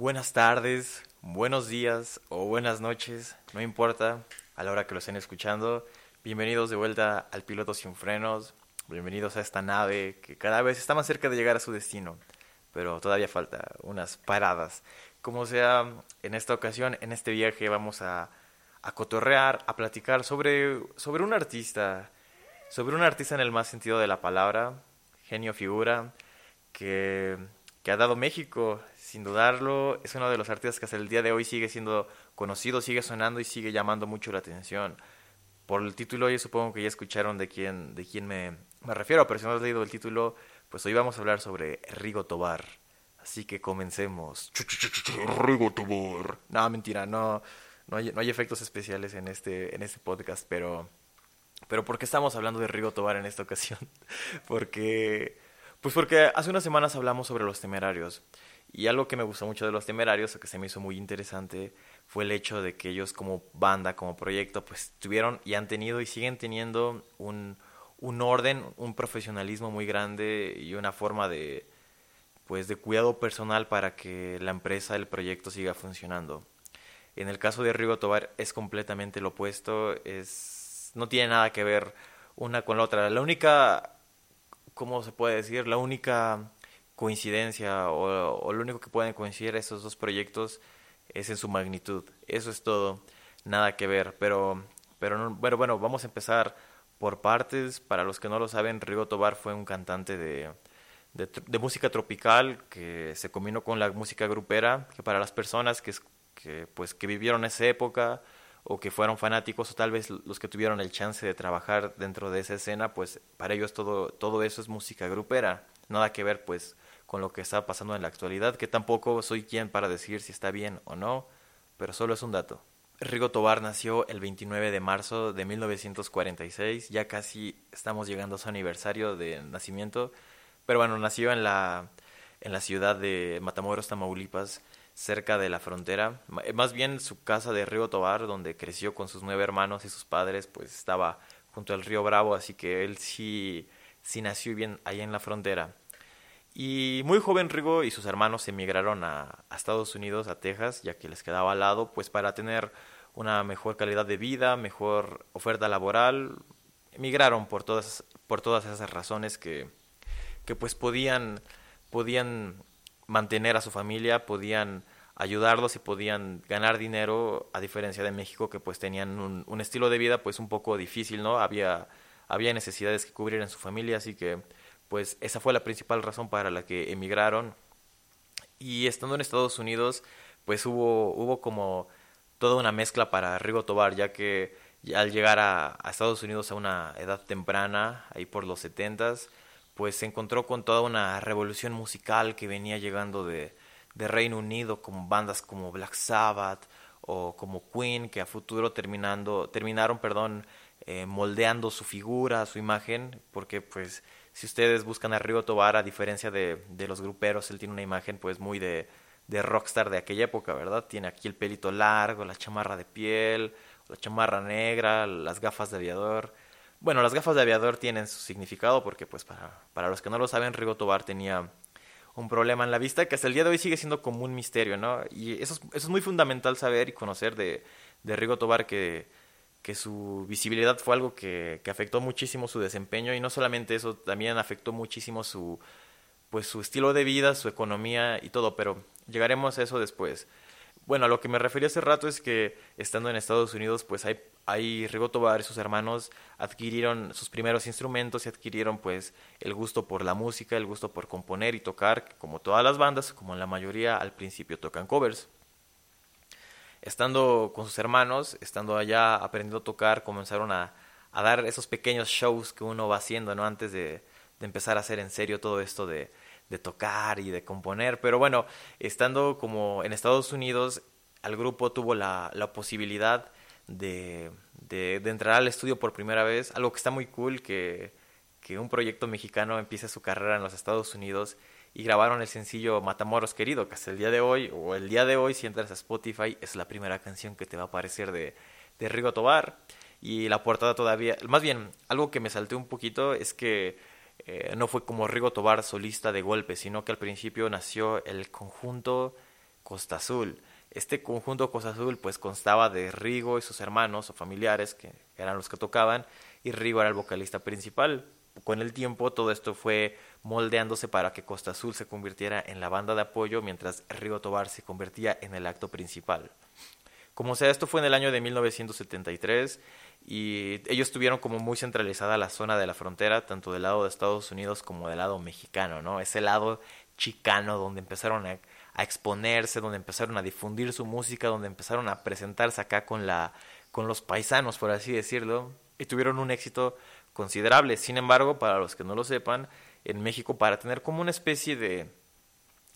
Buenas tardes, buenos días o buenas noches, no importa a la hora que lo estén escuchando. Bienvenidos de vuelta al Piloto Sin Frenos, bienvenidos a esta nave que cada vez está más cerca de llegar a su destino, pero todavía falta unas paradas. Como sea, en esta ocasión, en este viaje vamos a, a cotorrear, a platicar sobre, sobre un artista, sobre un artista en el más sentido de la palabra, genio figura, que, que ha dado México, sin dudarlo, es uno de los artistas que hasta el día de hoy sigue siendo conocido, sigue sonando y sigue llamando mucho la atención. Por el título, yo supongo que ya escucharon de quién, de quién me, me refiero, pero si no has leído el título, pues hoy vamos a hablar sobre Rigo Tobar. Así que comencemos. Rigo Tobar. No, mentira, no, no, hay, no hay efectos especiales en este, en este podcast, pero, pero ¿por qué estamos hablando de Rigo Tobar en esta ocasión? porque, pues porque hace unas semanas hablamos sobre los temerarios. Y algo que me gustó mucho de los temerarios, o que se me hizo muy interesante, fue el hecho de que ellos como banda, como proyecto, pues tuvieron y han tenido y siguen teniendo un, un orden, un profesionalismo muy grande y una forma de, pues, de cuidado personal para que la empresa, el proyecto siga funcionando. En el caso de Rigo Tobar es completamente lo opuesto, es, no tiene nada que ver una con la otra. La única, ¿cómo se puede decir? La única coincidencia o, lo único que pueden coincidir esos dos proyectos es en su magnitud. Eso es todo, nada que ver. Pero, pero no, bueno, bueno, vamos a empezar por partes. Para los que no lo saben, Rigo Tobar fue un cantante de, de, de música tropical que se combinó con la música grupera, que para las personas que, que, pues, que vivieron esa época o que fueron fanáticos o tal vez los que tuvieron el chance de trabajar dentro de esa escena, pues para ellos todo, todo eso es música grupera. Nada que ver pues con lo que está pasando en la actualidad, que tampoco soy quien para decir si está bien o no, pero solo es un dato. Rigo Tobar nació el 29 de marzo de 1946, ya casi estamos llegando a su aniversario de nacimiento, pero bueno, nació en la, en la ciudad de Matamoros, Tamaulipas, cerca de la frontera. Más bien su casa de Rigo Tobar, donde creció con sus nueve hermanos y sus padres, pues estaba junto al río Bravo, así que él sí, sí nació bien ahí en la frontera. Y muy joven Rigo y sus hermanos emigraron a, a, Estados Unidos, a Texas, ya que les quedaba al lado, pues para tener una mejor calidad de vida, mejor oferta laboral. Emigraron por todas, por todas esas razones que, que pues podían, podían mantener a su familia, podían ayudarlos y podían ganar dinero, a diferencia de México, que pues tenían un, un estilo de vida pues un poco difícil, ¿no? Había, había necesidades que cubrir en su familia, así que pues esa fue la principal razón para la que emigraron. Y estando en Estados Unidos, pues hubo, hubo como toda una mezcla para Rigo Tobar, ya que al llegar a, a Estados Unidos a una edad temprana, ahí por los setentas, pues se encontró con toda una revolución musical que venía llegando de, de Reino Unido, con bandas como Black Sabbath o como Queen, que a futuro terminando, terminaron perdón, eh, moldeando su figura, su imagen, porque pues si ustedes buscan a Rigo Tobar, a diferencia de, de, los gruperos, él tiene una imagen pues muy de, de rockstar de aquella época, ¿verdad? Tiene aquí el pelito largo, la chamarra de piel, la chamarra negra, las gafas de aviador. Bueno, las gafas de aviador tienen su significado porque pues para, para los que no lo saben, Rigo Tobar tenía un problema en la vista que hasta el día de hoy sigue siendo como un misterio, ¿no? Y eso es, eso es muy fundamental saber y conocer de, de Rigo Tobar que que su visibilidad fue algo que, que, afectó muchísimo su desempeño y no solamente eso, también afectó muchísimo su, pues, su estilo de vida, su economía y todo, pero llegaremos a eso después. Bueno, a lo que me refería hace rato es que estando en Estados Unidos, pues hay, hay Rigo y sus hermanos adquirieron sus primeros instrumentos y adquirieron pues el gusto por la música, el gusto por componer y tocar, como todas las bandas, como la mayoría al principio tocan covers estando con sus hermanos, estando allá aprendiendo a tocar, comenzaron a, a dar esos pequeños shows que uno va haciendo, ¿no? Antes de, de empezar a hacer en serio todo esto de, de, tocar y de componer. Pero bueno, estando como en Estados Unidos, al grupo tuvo la, la posibilidad de, de, entrar al estudio por primera vez, algo que está muy cool, que, que un proyecto mexicano empiece su carrera en los Estados Unidos y grabaron el sencillo Matamoros Querido, que hasta el día de hoy, o el día de hoy, si entras a Spotify, es la primera canción que te va a aparecer de, de Rigo Tobar. Y la portada todavía, más bien, algo que me salté un poquito es que eh, no fue como Rigo Tobar solista de golpe, sino que al principio nació el conjunto Costa Azul. Este conjunto Costa Azul pues constaba de Rigo y sus hermanos o familiares que eran los que tocaban y Rigo era el vocalista principal. Con el tiempo todo esto fue moldeándose para que Costa Azul se convirtiera en la banda de apoyo mientras Rigo Tobar se convertía en el acto principal. Como sea, esto fue en el año de 1973 y ellos tuvieron como muy centralizada la zona de la frontera, tanto del lado de Estados Unidos como del lado mexicano, ¿no? Ese lado chicano donde empezaron a, a exponerse, donde empezaron a difundir su música, donde empezaron a presentarse acá con la con los paisanos, por así decirlo, y tuvieron un éxito considerable. Sin embargo, para los que no lo sepan, en México para tener como una especie de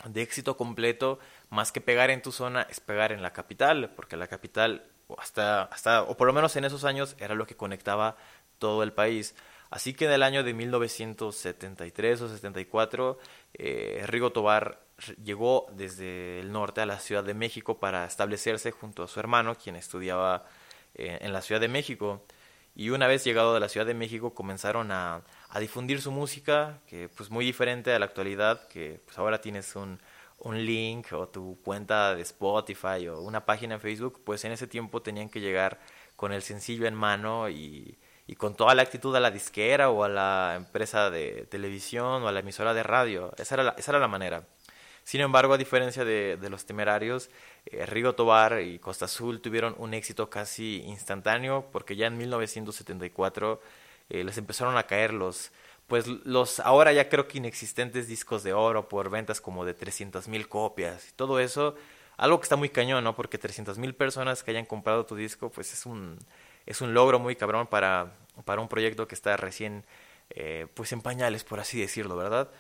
de éxito completo, más que pegar en tu zona, es pegar en la capital, porque la capital, hasta, hasta, o por lo menos en esos años, era lo que conectaba todo el país. Así que en el año de 1973 o 74, eh, Rigo Tobar llegó desde el norte a la Ciudad de México para establecerse junto a su hermano, quien estudiaba eh, en la Ciudad de México. Y una vez llegado a la Ciudad de México comenzaron a, a difundir su música, que pues muy diferente a la actualidad, que pues ahora tienes un, un link o tu cuenta de Spotify o una página en Facebook, pues en ese tiempo tenían que llegar con el sencillo en mano y, y con toda la actitud a la disquera o a la empresa de televisión o a la emisora de radio. Esa era esa era la manera. Sin embargo, a diferencia de, los temerarios, eh, Rigo Tobar y Costa Azul tuvieron un éxito casi instantáneo porque ya en 1974 eh, les empezaron a caer los, pues los ahora ya creo que inexistentes discos de oro por ventas como de 300 mil copias y todo eso, algo que está muy cañón, ¿no? Porque 300 mil personas que hayan comprado tu disco, pues es un, es un logro muy cabrón para, para un proyecto que está recién, eh, pues en pañales, por así decirlo, ¿verdad?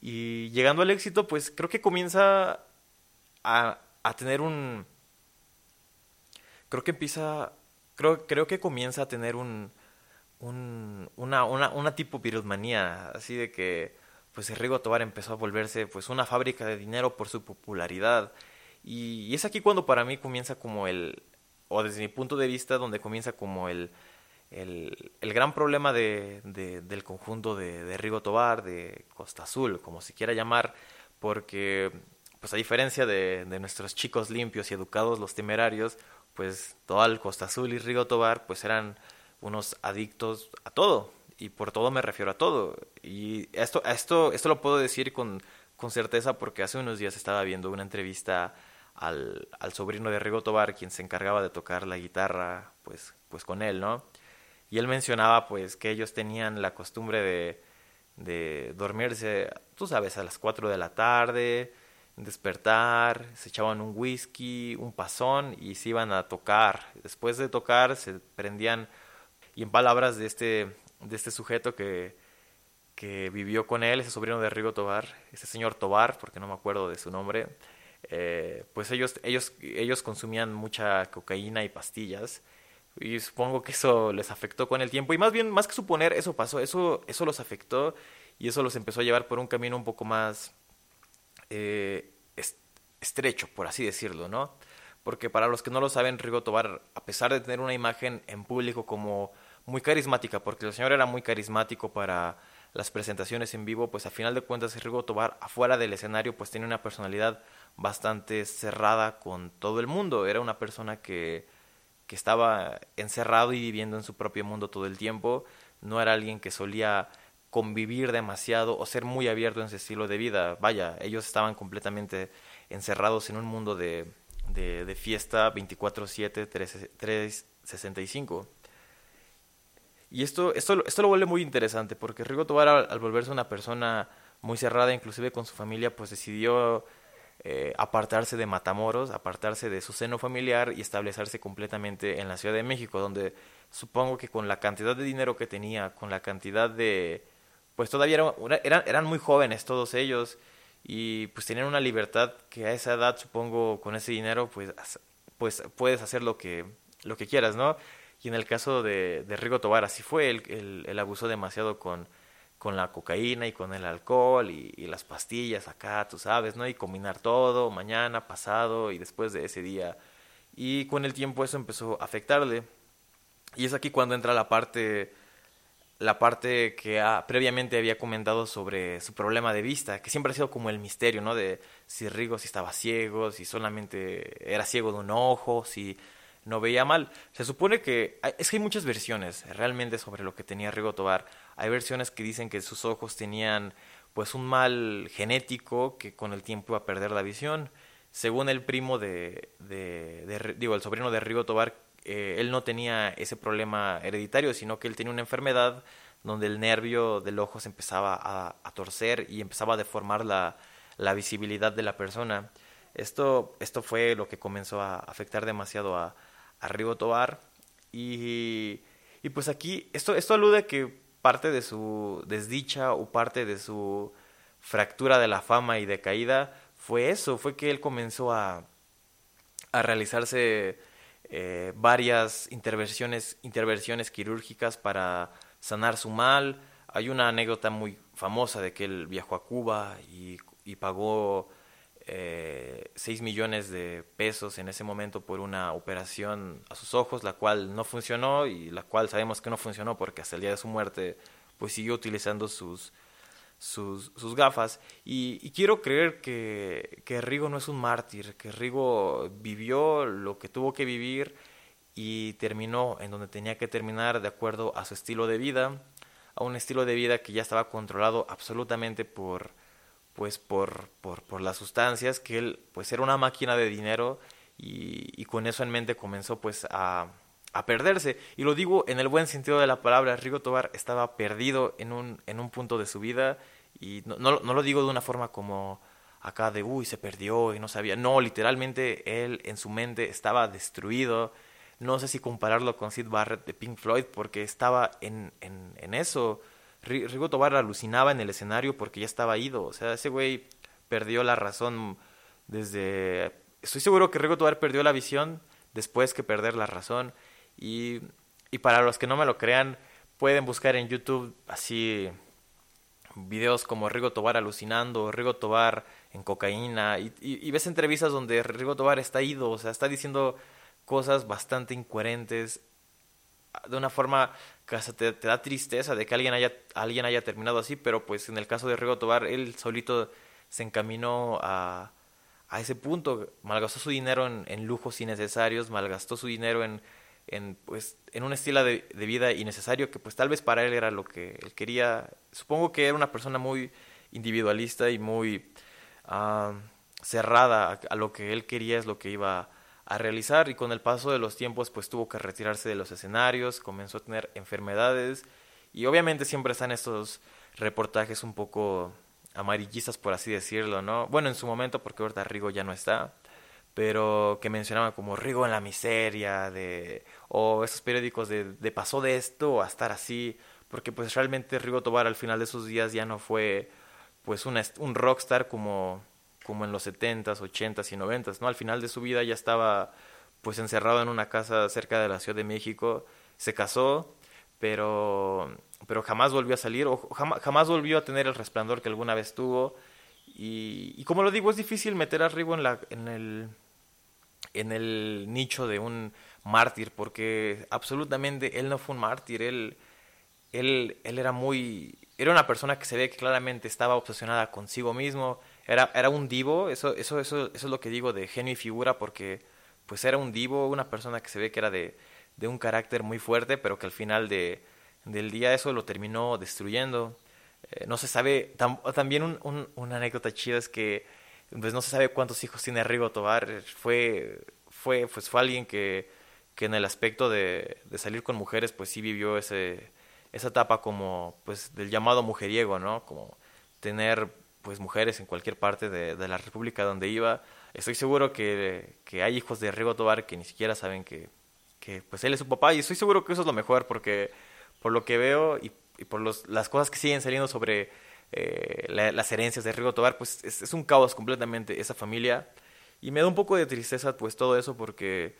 Y llegando al éxito, pues creo que comienza a, a tener un... Creo que empieza... Creo, creo que comienza a tener un, un, una, una, una tipo así de que pues Rigo Tobar empezó a volverse pues una fábrica de dinero por su popularidad. Y, y, es aquí cuando para mí comienza como el, o desde mi punto de vista, donde comienza como el, el, el gran problema de, de, del conjunto de, de Rigo Tobar, de Costa Azul, como se quiera llamar, porque pues a diferencia de, de nuestros chicos limpios y educados, los temerarios, pues todo el Costa Azul y Rigo Tobar pues eran unos adictos a todo. Y por todo me refiero a todo. Y esto, esto, esto lo puedo decir con, con certeza porque hace unos días estaba viendo una entrevista al, al sobrino de Rigo Tobar, quien se encargaba de tocar la guitarra, pues, pues con él, ¿no? Y él mencionaba, pues, que ellos tenían la costumbre de, de dormirse, tú sabes, a las 4 de la tarde, despertar, se echaban un whisky, un pasón y se iban a tocar. Después de tocar, se prendían y en palabras de este, de este sujeto que, que vivió con él, ese sobrino de Rigo Tobar, ese señor Tobar, porque no me acuerdo de su nombre, eh, pues ellos, ellos, ellos consumían mucha cocaína y pastillas. Y supongo que eso les afectó con el tiempo. Y más bien, más que suponer, eso pasó, eso, eso los afectó y eso los empezó a llevar por un camino un poco más eh, estrecho, por así decirlo, ¿no? Porque para los que no lo saben, Rigo Tobar, a pesar de tener una imagen en público como muy carismática, porque el señor era muy carismático para las presentaciones en vivo, pues a final de cuentas Rigo Tobar afuera del escenario pues tiene una personalidad bastante cerrada con todo el mundo, era una persona que, que estaba encerrado y viviendo en su propio mundo todo el tiempo, no era alguien que solía convivir demasiado o ser muy abierto en ese estilo de vida, vaya, ellos estaban completamente encerrados en un mundo de, de, de fiesta 24/7, 365 y esto, esto, esto lo vuelve muy interesante, porque Rigo Tobar, al, al, volverse una persona muy cerrada, inclusive con su familia, pues decidió eh, apartarse de Matamoros, apartarse de su seno familiar y establecerse completamente en la Ciudad de México, donde supongo que con la cantidad de dinero que tenía, con la cantidad de... pues todavía era, eran, eran muy jóvenes todos ellos y pues tenían una libertad que a esa edad, supongo, con ese dinero, pues, pues puedes hacer lo que, lo que quieras, ¿no? Y en el caso de, de Rigo Tobar, así fue, él, él, él, abusó demasiado con, con la cocaína y con el alcohol y, las pastillas acá, tú sabes, ¿no? Y combinar todo, mañana, pasado y después de ese día. Y con el tiempo eso empezó a afectarle. Y es aquí cuando entra la parte la parte que previamente había comentado sobre su problema de vista, que siempre ha sido como el misterio, ¿no? De si Rigo si estaba ciego, si solamente era ciego de un ojo, si no veía mal. Se supone que es que hay muchas versiones realmente sobre lo que tenía Rigo Tobar. Hay versiones que dicen que sus ojos tenían pues un mal genético que con el tiempo iba a perder la visión. Según el primo de, de, digo, el sobrino de Rigo Tobar, eh, él no tenía ese problema hereditario, sino que él tenía una enfermedad donde el nervio del ojo se empezaba a, torcer y empezaba a deformar la, la, visibilidad de la persona. Esto, esto fue lo que comenzó a afectar demasiado a, a Rigo Tobar. Y, y pues aquí, esto, esto alude a que parte de su desdicha o parte de su fractura de la fama y de caída fue eso, fue que él comenzó a, a realizarse eh, varias intervenciones, intervenciones quirúrgicas para sanar su mal. Hay una anécdota muy famosa de que él viajó a Cuba y, y pagó eh, 6 millones de pesos en ese momento por una operación a sus ojos, la cual no funcionó y la cual sabemos que no funcionó porque hasta el día de su muerte pues siguió utilizando sus, sus, gafas. Y, quiero creer que, que Rigo no es un mártir, que Rigo vivió lo que tuvo que vivir y terminó en donde tenía que terminar de acuerdo a su estilo de vida, a un estilo de vida que ya estaba controlado absolutamente por pues por, por, por las sustancias, que él pues era una máquina de dinero y, con eso en mente comenzó pues a, a, perderse. Y lo digo en el buen sentido de la palabra, Rigo Tobar estaba perdido en un, en un punto de su vida y no, no, no lo digo de una forma como acá de, uy, se perdió y no sabía. No, literalmente él en su mente estaba destruido. No sé si compararlo con Sid Barrett de Pink Floyd porque estaba en, en, en eso. Rigo Tobar alucinaba en el escenario porque ya estaba ido. O sea, ese güey perdió la razón desde... Estoy seguro que Rigo Tobar perdió la visión después que perder la razón. Y, y para los que no me lo crean, pueden buscar en YouTube así videos como Rigo Tobar alucinando, Rigo Tobar en cocaína, y, y, ves entrevistas donde Rigo Tobar está ido, o sea, está diciendo cosas bastante incoherentes, de una forma que hasta te, da tristeza de que alguien haya, alguien haya terminado así, pero pues en el caso de Rigo Tobar, él solito se encaminó a, a ese punto, malgastó su dinero en, en, lujos innecesarios, malgastó su dinero en, en, pues, en un estilo de, de, vida innecesario que pues tal vez para él era lo que él quería. Supongo que era una persona muy individualista y muy uh, cerrada a, a, lo que él quería es lo que iba a realizar y con el paso de los tiempos pues tuvo que retirarse de los escenarios, comenzó a tener enfermedades y obviamente siempre están estos reportajes un poco amarillistas por así decirlo, ¿no? Bueno, en su momento porque ahorita Rigo ya no está, pero que mencionaban como Rigo en la miseria, de o esos periódicos de, de pasó de esto a estar así, porque pues realmente Rigo Tobar al final de sus días ya no fue pues un, un rockstar como como en los 70s, 80s y 90s, ¿no? Al final de su vida ya estaba pues encerrado en una casa cerca de la Ciudad de México, se casó, pero pero jamás volvió a salir o jamás, volvió a tener el resplandor que alguna vez tuvo y, y como lo digo, es difícil meter a Rigo en la en el en el nicho de un mártir porque absolutamente él no fue un mártir, él él él era muy era una persona que se ve que claramente estaba obsesionada consigo mismo, era, era un divo, eso, eso, eso, eso es lo que digo de genio y figura, porque pues era un divo, una persona que se ve que era de, de un carácter muy fuerte, pero que al final de, del día eso lo terminó destruyendo. Eh, no se sabe, tam, también un, un, una anécdota chida es que pues no se sabe cuántos hijos tiene Rigo Tobar, fue, fue, pues fue alguien que, que en el aspecto de, de salir con mujeres pues sí vivió ese, esa etapa como pues del llamado mujeriego, ¿no? Como tener pues mujeres en cualquier parte de, de, la República donde iba. Estoy seguro que, que, hay hijos de Rigo Tobar que ni siquiera saben que, que pues él es su papá. Y estoy seguro que eso es lo mejor porque por lo que veo y, y por los, las cosas que siguen saliendo sobre eh, la, las herencias de Rigo Tobar, pues es, es, un caos completamente esa familia. Y me da un poco de tristeza pues todo eso porque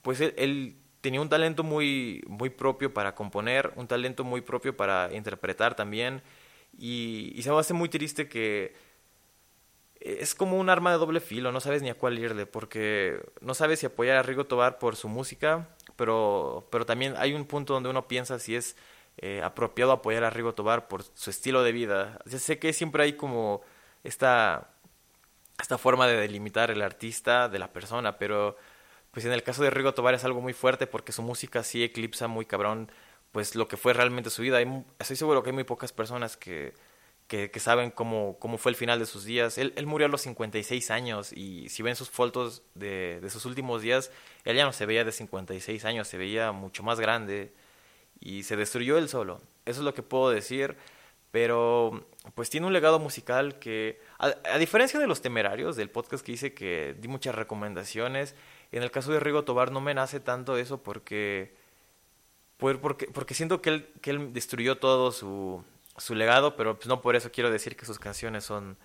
pues él, él tenía un talento muy, muy propio para componer, un talento muy propio para interpretar también y, y se me hace muy triste que es como un arma de doble filo, no sabes ni a cuál irle, porque no sabes si apoyar a Rigo Tobar por su música, pero, pero también hay un punto donde uno piensa si es eh, apropiado apoyar a Rigo Tobar por su estilo de vida. Ya sé que siempre hay como esta, esta forma de delimitar el artista de la persona, pero pues en el caso de Rigo Tobar es algo muy fuerte porque su música sí eclipsa muy cabrón pues lo que fue realmente su vida. estoy seguro que hay muy pocas personas que, que, saben cómo, cómo fue el final de sus días. Él, él, murió a los 56 años y si ven sus fotos de, de sus últimos días, él ya no se veía de 56 años, se veía mucho más grande y se destruyó él solo. Eso es lo que puedo decir, pero pues tiene un legado musical que, a, diferencia de los temerarios del podcast que hice, que di muchas recomendaciones, en el caso de Rigo Tobar no me nace tanto eso porque, porque, porque siento que él, que él destruyó todo su, su legado, pero pues no por eso quiero decir que sus canciones son,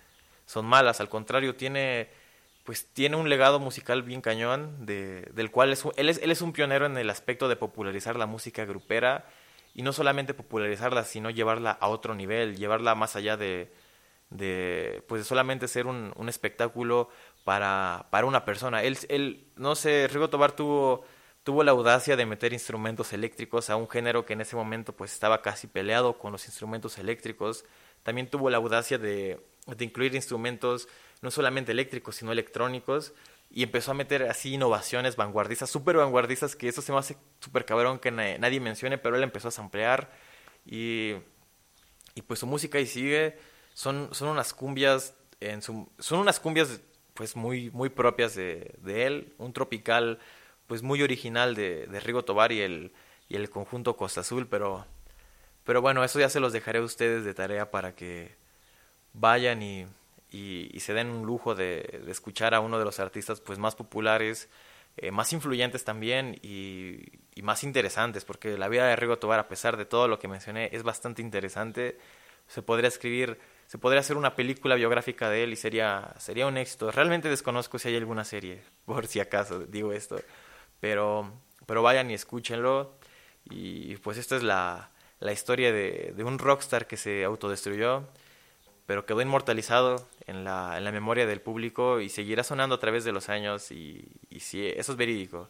son malas, al contrario, tiene pues tiene un legado musical bien cañón, de, del cual es, él, es, él es un pionero en el aspecto de popularizar la música grupera, y no solamente popularizarla, sino llevarla a otro nivel, llevarla más allá de, de pues solamente ser un, un espectáculo para, para una persona. Él, él, no sé, Rigo Tobar tuvo, tuvo la audacia de meter instrumentos eléctricos a un género que en ese momento pues estaba casi peleado con los instrumentos eléctricos. También tuvo la audacia de, de incluir instrumentos no solamente eléctricos, sino electrónicos, y empezó a meter así innovaciones vanguardistas, súper vanguardistas, que eso se me hace súper cabrón que nadie mencione, pero él empezó a samplear. Y, y pues su música y sigue, son, son unas cumbias, en su, son unas cumbias pues muy, muy propias de, de él, un tropical pues muy original de, de Rigo Tobar y el, y el conjunto Costa Azul, pero, pero bueno, eso ya se los dejaré a ustedes de tarea para que vayan y y, se den un lujo de, escuchar a uno de los artistas pues más populares, eh, más influyentes también y, más interesantes, porque la vida de Rigo Tobar, a pesar de todo lo que mencioné, es bastante interesante. Se podría escribir, se podría hacer una película biográfica de él y sería, sería un éxito. Realmente desconozco si hay alguna serie, por si acaso digo esto, pero, pero vayan y escúchenlo. Y pues esta es la, la historia de, de un rockstar que se autodestruyó pero quedó inmortalizado en la, en la memoria del público y seguirá sonando a través de los años y, y sí, eso es verídico.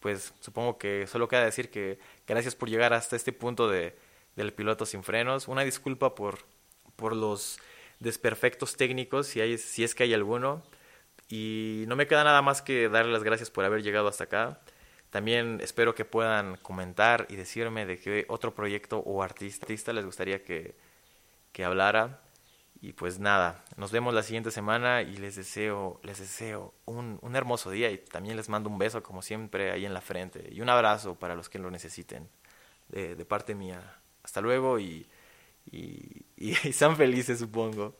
Pues supongo que solo queda decir que gracias por llegar hasta este punto de, del piloto sin frenos. Una disculpa por, por los desperfectos técnicos, si, hay, si es que hay alguno. Y no me queda nada más que darles las gracias por haber llegado hasta acá. También espero que puedan comentar y decirme de qué otro proyecto o artista les gustaría que, que hablara. Y pues nada, nos vemos la siguiente semana y les deseo, les deseo un, un hermoso día y también les mando un beso como siempre ahí en la frente y un abrazo para los que lo necesiten de, de parte mía. Hasta luego y, y, y sean felices supongo.